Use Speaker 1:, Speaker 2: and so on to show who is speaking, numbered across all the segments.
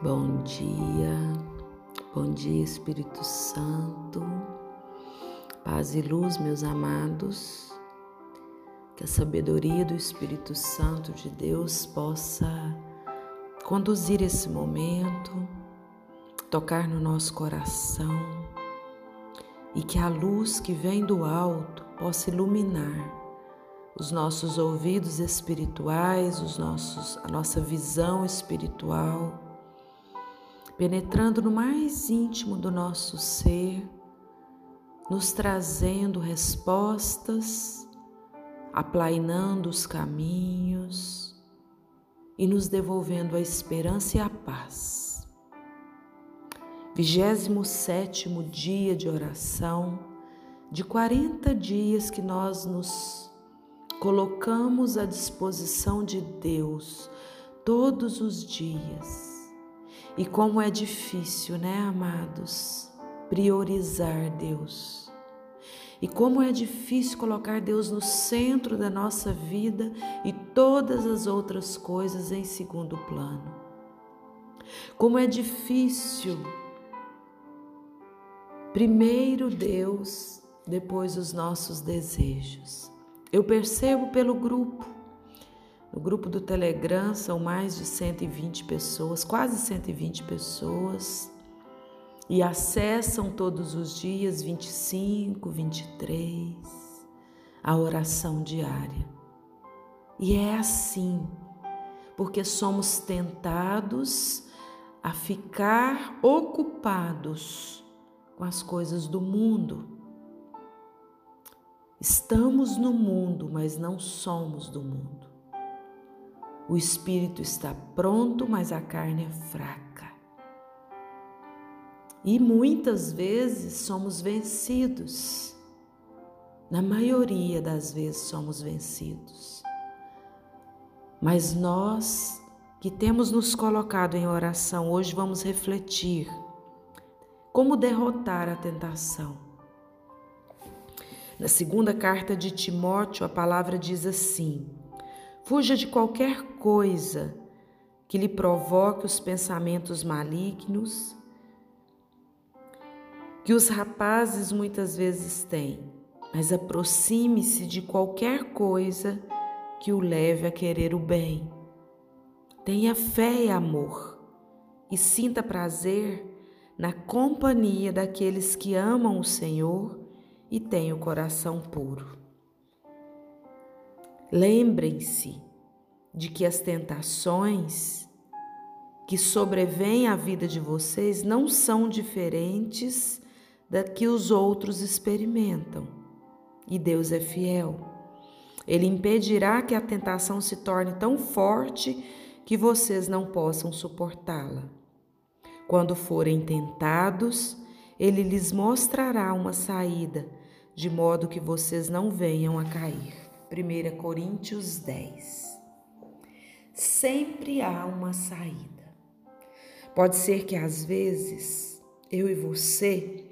Speaker 1: Bom dia, bom dia Espírito Santo, paz e luz, meus amados, que a sabedoria do Espírito Santo de Deus possa conduzir esse momento, tocar no nosso coração e que a luz que vem do alto possa iluminar os nossos ouvidos espirituais, os nossos, a nossa visão espiritual penetrando no mais íntimo do nosso ser, nos trazendo respostas, aplainando os caminhos e nos devolvendo a esperança e a paz. 27 dia de oração, de 40 dias que nós nos colocamos à disposição de Deus todos os dias e como é difícil, né, amados, priorizar Deus. E como é difícil colocar Deus no centro da nossa vida e todas as outras coisas em segundo plano. Como é difícil primeiro Deus, depois os nossos desejos. Eu percebo pelo grupo no grupo do Telegram são mais de 120 pessoas, quase 120 pessoas, e acessam todos os dias 25, 23 a oração diária. E é assim, porque somos tentados a ficar ocupados com as coisas do mundo. Estamos no mundo, mas não somos do mundo. O espírito está pronto, mas a carne é fraca. E muitas vezes somos vencidos. Na maioria das vezes somos vencidos. Mas nós que temos nos colocado em oração, hoje vamos refletir como derrotar a tentação. Na segunda carta de Timóteo, a palavra diz assim: Fuja de qualquer coisa que lhe provoque os pensamentos malignos que os rapazes muitas vezes têm, mas aproxime-se de qualquer coisa que o leve a querer o bem. Tenha fé e amor e sinta prazer na companhia daqueles que amam o Senhor e têm o coração puro. Lembrem-se de que as tentações que sobrevêm à vida de vocês não são diferentes da que os outros experimentam. E Deus é fiel. Ele impedirá que a tentação se torne tão forte que vocês não possam suportá-la. Quando forem tentados, ele lhes mostrará uma saída, de modo que vocês não venham a cair. 1 Coríntios 10. Sempre há uma saída. Pode ser que às vezes eu e você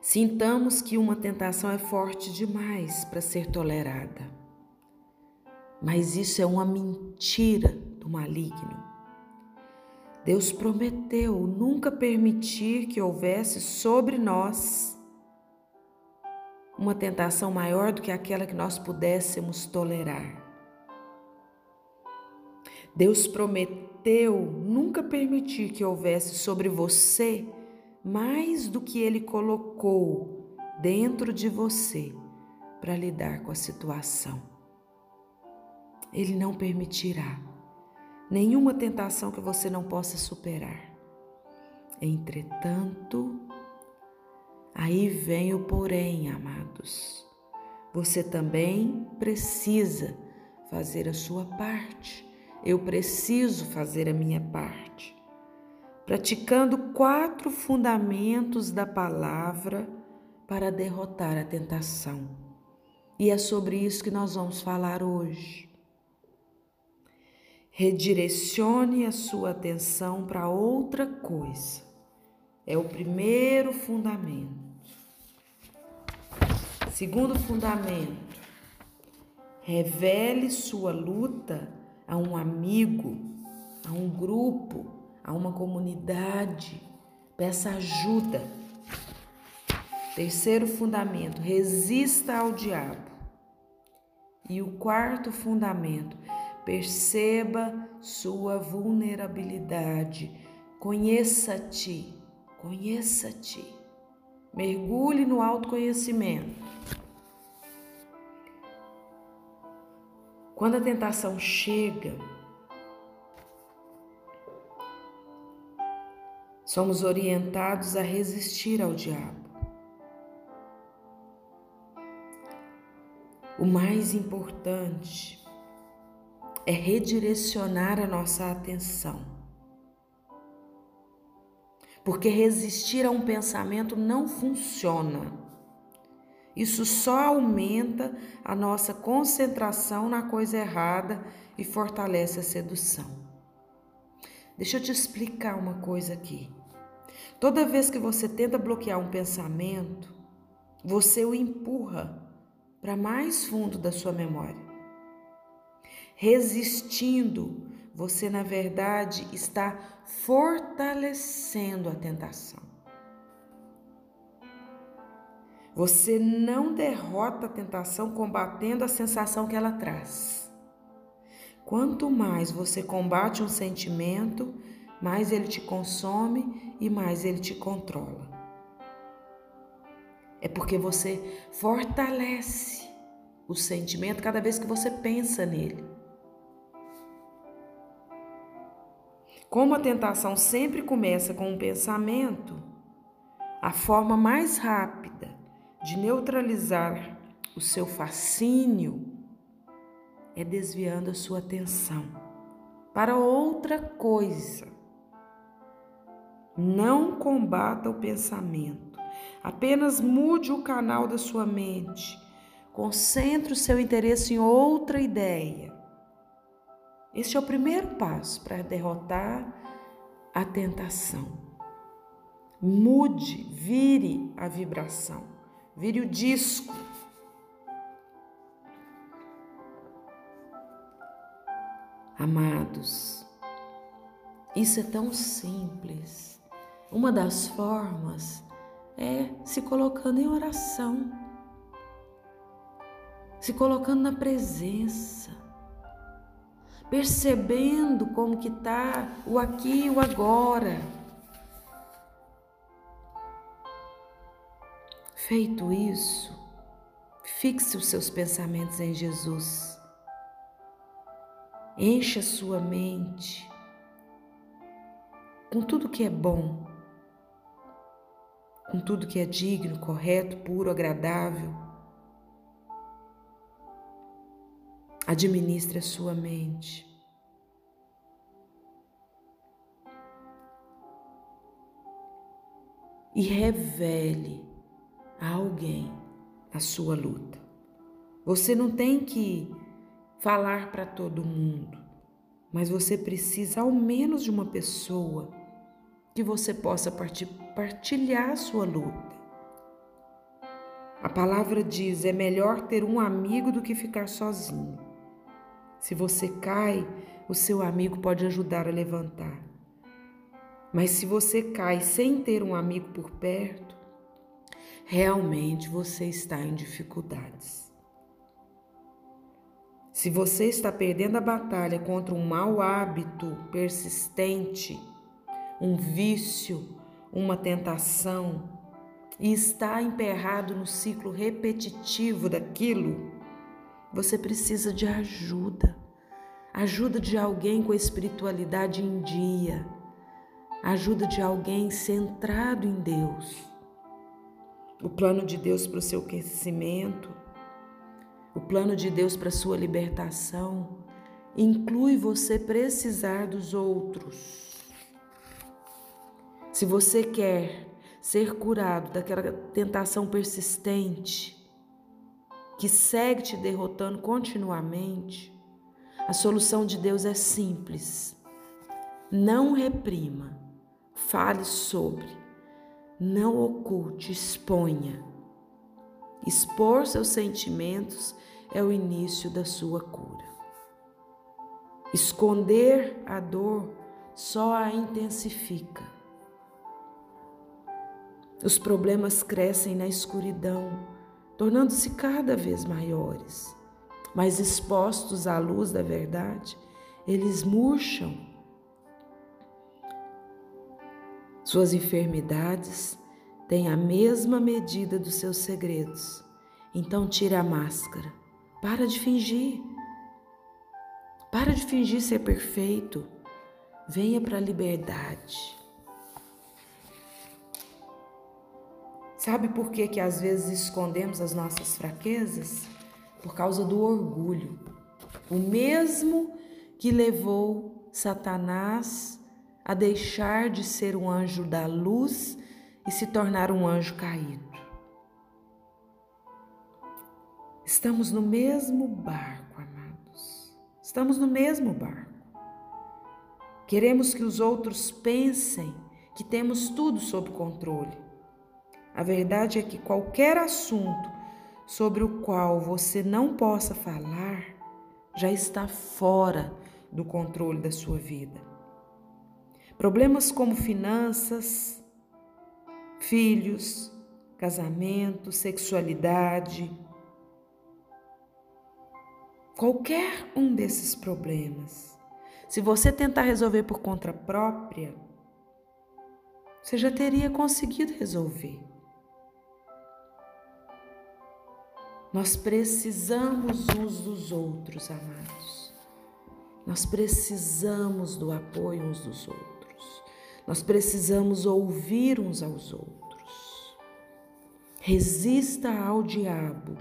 Speaker 1: sintamos que uma tentação é forte demais para ser tolerada. Mas isso é uma mentira do maligno. Deus prometeu nunca permitir que houvesse sobre nós uma tentação maior do que aquela que nós pudéssemos tolerar. Deus prometeu nunca permitir que houvesse sobre você mais do que Ele colocou dentro de você para lidar com a situação. Ele não permitirá nenhuma tentação que você não possa superar. Entretanto, Aí vem o porém, amados. Você também precisa fazer a sua parte. Eu preciso fazer a minha parte. Praticando quatro fundamentos da palavra para derrotar a tentação. E é sobre isso que nós vamos falar hoje. Redirecione a sua atenção para outra coisa. É o primeiro fundamento. Segundo fundamento, revele sua luta a um amigo, a um grupo, a uma comunidade, peça ajuda. Terceiro fundamento, resista ao diabo. E o quarto fundamento, perceba sua vulnerabilidade. Conheça-te, conheça-te. Mergulhe no autoconhecimento. Quando a tentação chega, somos orientados a resistir ao diabo. O mais importante é redirecionar a nossa atenção. Porque resistir a um pensamento não funciona. Isso só aumenta a nossa concentração na coisa errada e fortalece a sedução. Deixa eu te explicar uma coisa aqui. Toda vez que você tenta bloquear um pensamento, você o empurra para mais fundo da sua memória. Resistindo, você na verdade está fortalecendo a tentação. Você não derrota a tentação combatendo a sensação que ela traz. Quanto mais você combate um sentimento, mais ele te consome e mais ele te controla. É porque você fortalece o sentimento cada vez que você pensa nele. Como a tentação sempre começa com um pensamento, a forma mais rápida de neutralizar o seu fascínio é desviando a sua atenção para outra coisa. Não combata o pensamento. Apenas mude o canal da sua mente. Concentre o seu interesse em outra ideia. Este é o primeiro passo para derrotar a tentação. Mude, vire a vibração, vire o disco. Amados, isso é tão simples. Uma das formas é se colocando em oração, se colocando na presença, percebendo como que está o aqui e o agora. Feito isso, fixe os seus pensamentos em Jesus. Encha sua mente com tudo que é bom com tudo que é digno, correto, puro, agradável. Administre a sua mente. E revele a alguém a sua luta. Você não tem que falar para todo mundo, mas você precisa ao menos de uma pessoa que você possa partilhar a sua luta. A palavra diz: é melhor ter um amigo do que ficar sozinho. Se você cai, o seu amigo pode ajudar a levantar. Mas se você cai sem ter um amigo por perto, realmente você está em dificuldades. Se você está perdendo a batalha contra um mau hábito persistente, um vício, uma tentação e está emperrado no ciclo repetitivo daquilo, você precisa de ajuda. Ajuda de alguém com a espiritualidade em dia. Ajuda de alguém centrado em Deus. O plano de Deus para o seu crescimento, o plano de Deus para a sua libertação, inclui você precisar dos outros. Se você quer ser curado daquela tentação persistente que segue te derrotando continuamente, a solução de Deus é simples. Não reprima, fale sobre, não oculte, exponha. Expor seus sentimentos é o início da sua cura. Esconder a dor só a intensifica. Os problemas crescem na escuridão, tornando-se cada vez maiores, mas expostos à luz da verdade, eles murcham. Suas enfermidades têm a mesma medida dos seus segredos. Então tire a máscara. Para de fingir. Para de fingir ser perfeito. Venha para a liberdade. Sabe por que, que às vezes escondemos as nossas fraquezas? Por causa do orgulho. O mesmo que levou Satanás a deixar de ser um anjo da luz e se tornar um anjo caído. Estamos no mesmo barco, amados. Estamos no mesmo barco. Queremos que os outros pensem que temos tudo sob controle. A verdade é que qualquer assunto sobre o qual você não possa falar já está fora do controle da sua vida. Problemas como finanças, filhos, casamento, sexualidade, qualquer um desses problemas, se você tentar resolver por conta própria, você já teria conseguido resolver. Nós precisamos uns dos outros, amados. Nós precisamos do apoio uns dos outros. Nós precisamos ouvir uns aos outros. Resista ao diabo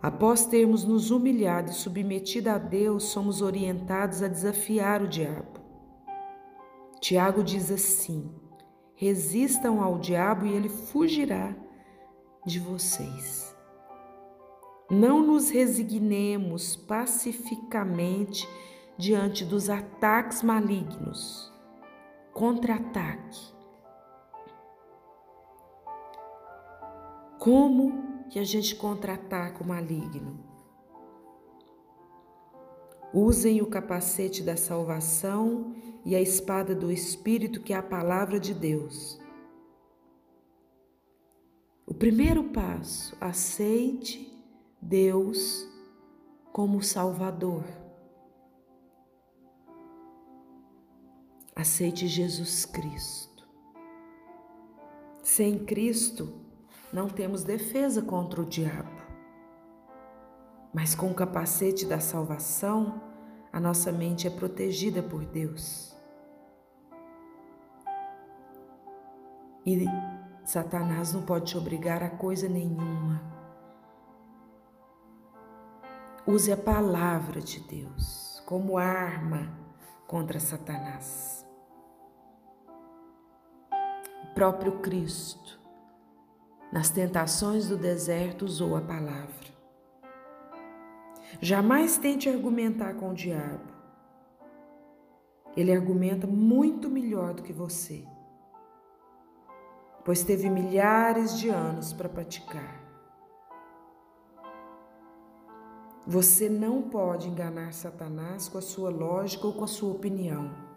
Speaker 1: Após termos nos humilhado e submetido a Deus, somos orientados a desafiar o diabo. Tiago diz assim: resistam ao diabo e ele fugirá de vocês. Não nos resignemos pacificamente diante dos ataques malignos. Contra-ataque. Como que a gente contra-ataca o maligno. Usem o capacete da salvação e a espada do Espírito, que é a palavra de Deus. O primeiro passo, aceite Deus como Salvador. Aceite Jesus Cristo. Sem Cristo, não temos defesa contra o diabo. Mas com o capacete da salvação, a nossa mente é protegida por Deus. E Satanás não pode te obrigar a coisa nenhuma. Use a palavra de Deus como arma contra Satanás. Próprio Cristo nas tentações do deserto, usou a palavra. Jamais tente argumentar com o diabo. Ele argumenta muito melhor do que você, pois teve milhares de anos para praticar. Você não pode enganar Satanás com a sua lógica ou com a sua opinião,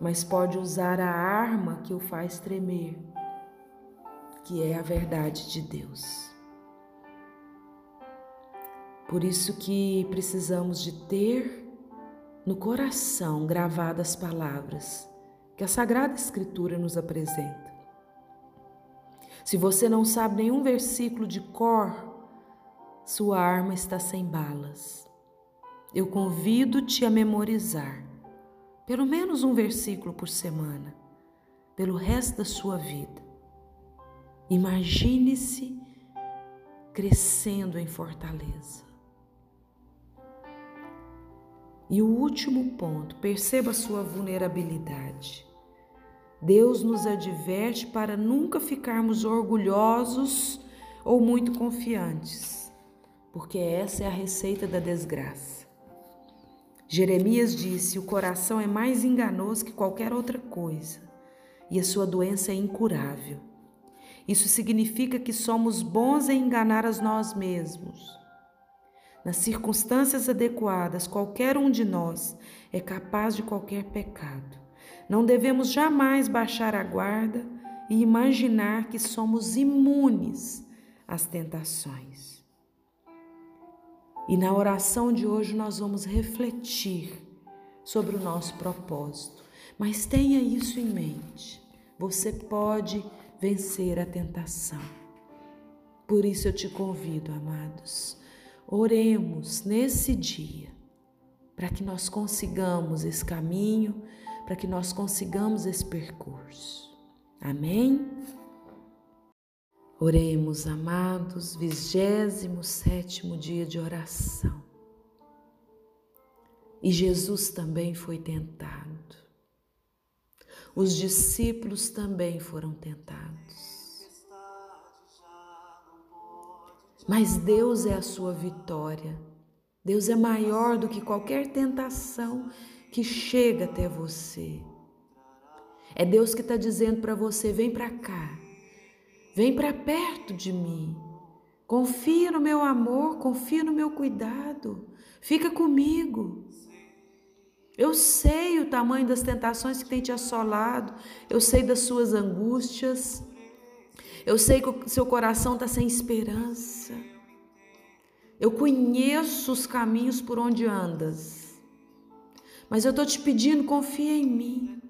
Speaker 1: mas pode usar a arma que o faz tremer que é a verdade de Deus. Por isso que precisamos de ter no coração gravadas palavras que a Sagrada Escritura nos apresenta. Se você não sabe nenhum versículo de cor, sua arma está sem balas. Eu convido-te a memorizar pelo menos um versículo por semana, pelo resto da sua vida. Imagine-se crescendo em fortaleza. E o último ponto, perceba a sua vulnerabilidade. Deus nos adverte para nunca ficarmos orgulhosos ou muito confiantes, porque essa é a receita da desgraça. Jeremias disse: O coração é mais enganoso que qualquer outra coisa, e a sua doença é incurável. Isso significa que somos bons em enganar a nós mesmos. nas circunstâncias adequadas, qualquer um de nós é capaz de qualquer pecado. Não devemos jamais baixar a guarda e imaginar que somos imunes às tentações. E na oração de hoje nós vamos refletir sobre o nosso propósito. Mas tenha isso em mente. Você pode vencer a tentação. Por isso eu te convido, amados, oremos nesse dia para que nós consigamos esse caminho, para que nós consigamos esse percurso. Amém? Oremos, amados, vigésimo sétimo dia de oração. E Jesus também foi tentado. Os discípulos também foram tentados. Mas Deus é a sua vitória. Deus é maior do que qualquer tentação que chega até você. É Deus que está dizendo para você: vem para cá, vem para perto de mim. Confia no meu amor, confia no meu cuidado. Fica comigo. Eu sei o tamanho das tentações que tem te assolado, eu sei das suas angústias, eu sei que o seu coração está sem esperança. Eu conheço os caminhos por onde andas. Mas eu estou te pedindo, confia em mim.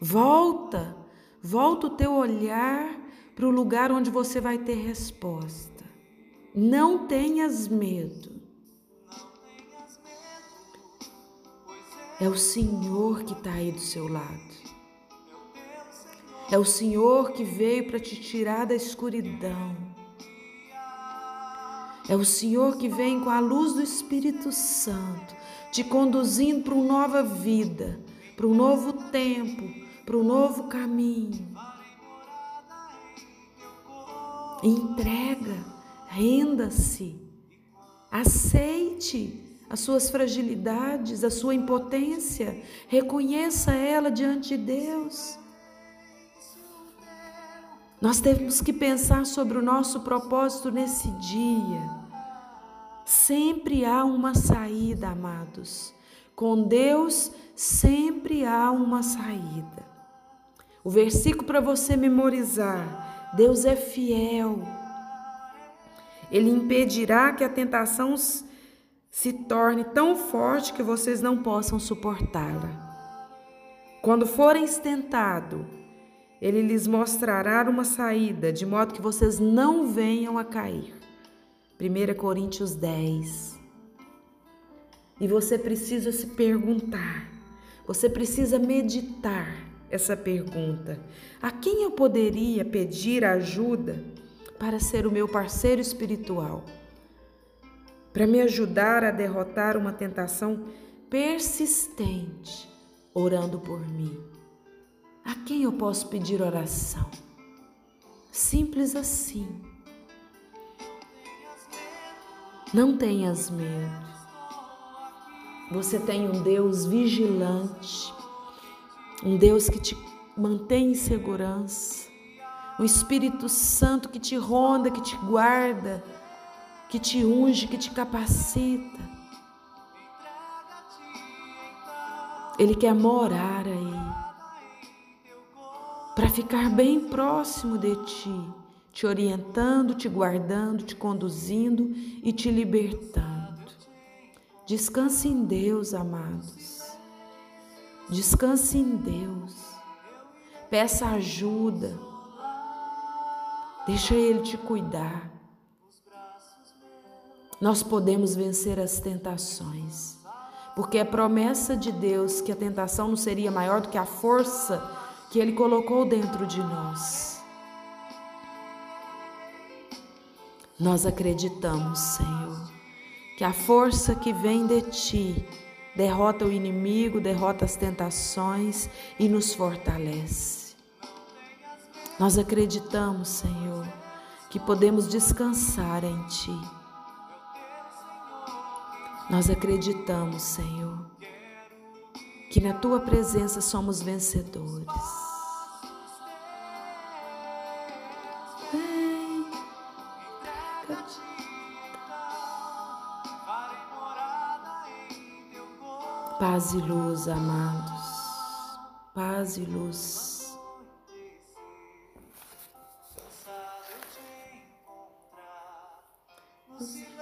Speaker 1: Volta, volta o teu olhar para o lugar onde você vai ter resposta. Não tenhas medo. É o Senhor que está aí do seu lado. É o Senhor que veio para te tirar da escuridão. É o Senhor que vem com a luz do Espírito Santo, te conduzindo para uma nova vida, para um novo tempo, para um novo caminho. Entrega, renda-se, aceite as suas fragilidades, a sua impotência, reconheça ela diante de Deus. Nós temos que pensar sobre o nosso propósito nesse dia. Sempre há uma saída, amados. Com Deus sempre há uma saída. O versículo para você memorizar: Deus é fiel. Ele impedirá que a tentação se torne tão forte que vocês não possam suportá-la. Quando forem tentados, ele lhes mostrará uma saída, de modo que vocês não venham a cair. 1 Coríntios 10. E você precisa se perguntar, você precisa meditar essa pergunta: a quem eu poderia pedir ajuda para ser o meu parceiro espiritual? Para me ajudar a derrotar uma tentação persistente, orando por mim. A quem eu posso pedir oração? Simples assim. Não tenhas medo. Você tem um Deus vigilante, um Deus que te mantém em segurança, um Espírito Santo que te ronda, que te guarda, que te unge, que te capacita. Ele quer morar aí para ficar bem próximo de ti, te orientando, te guardando, te conduzindo e te libertando. Descanse em Deus, amados. Descanse em Deus. Peça ajuda. Deixa Ele te cuidar. Nós podemos vencer as tentações, porque é promessa de Deus que a tentação não seria maior do que a força que Ele colocou dentro de nós. Nós acreditamos, Senhor, que a força que vem de Ti derrota o inimigo, derrota as tentações e nos fortalece. Nós acreditamos, Senhor, que podemos descansar em Ti. Nós acreditamos, Senhor, que na tua presença somos vencedores. Paz e luz, amados. Paz e luz. Descansa.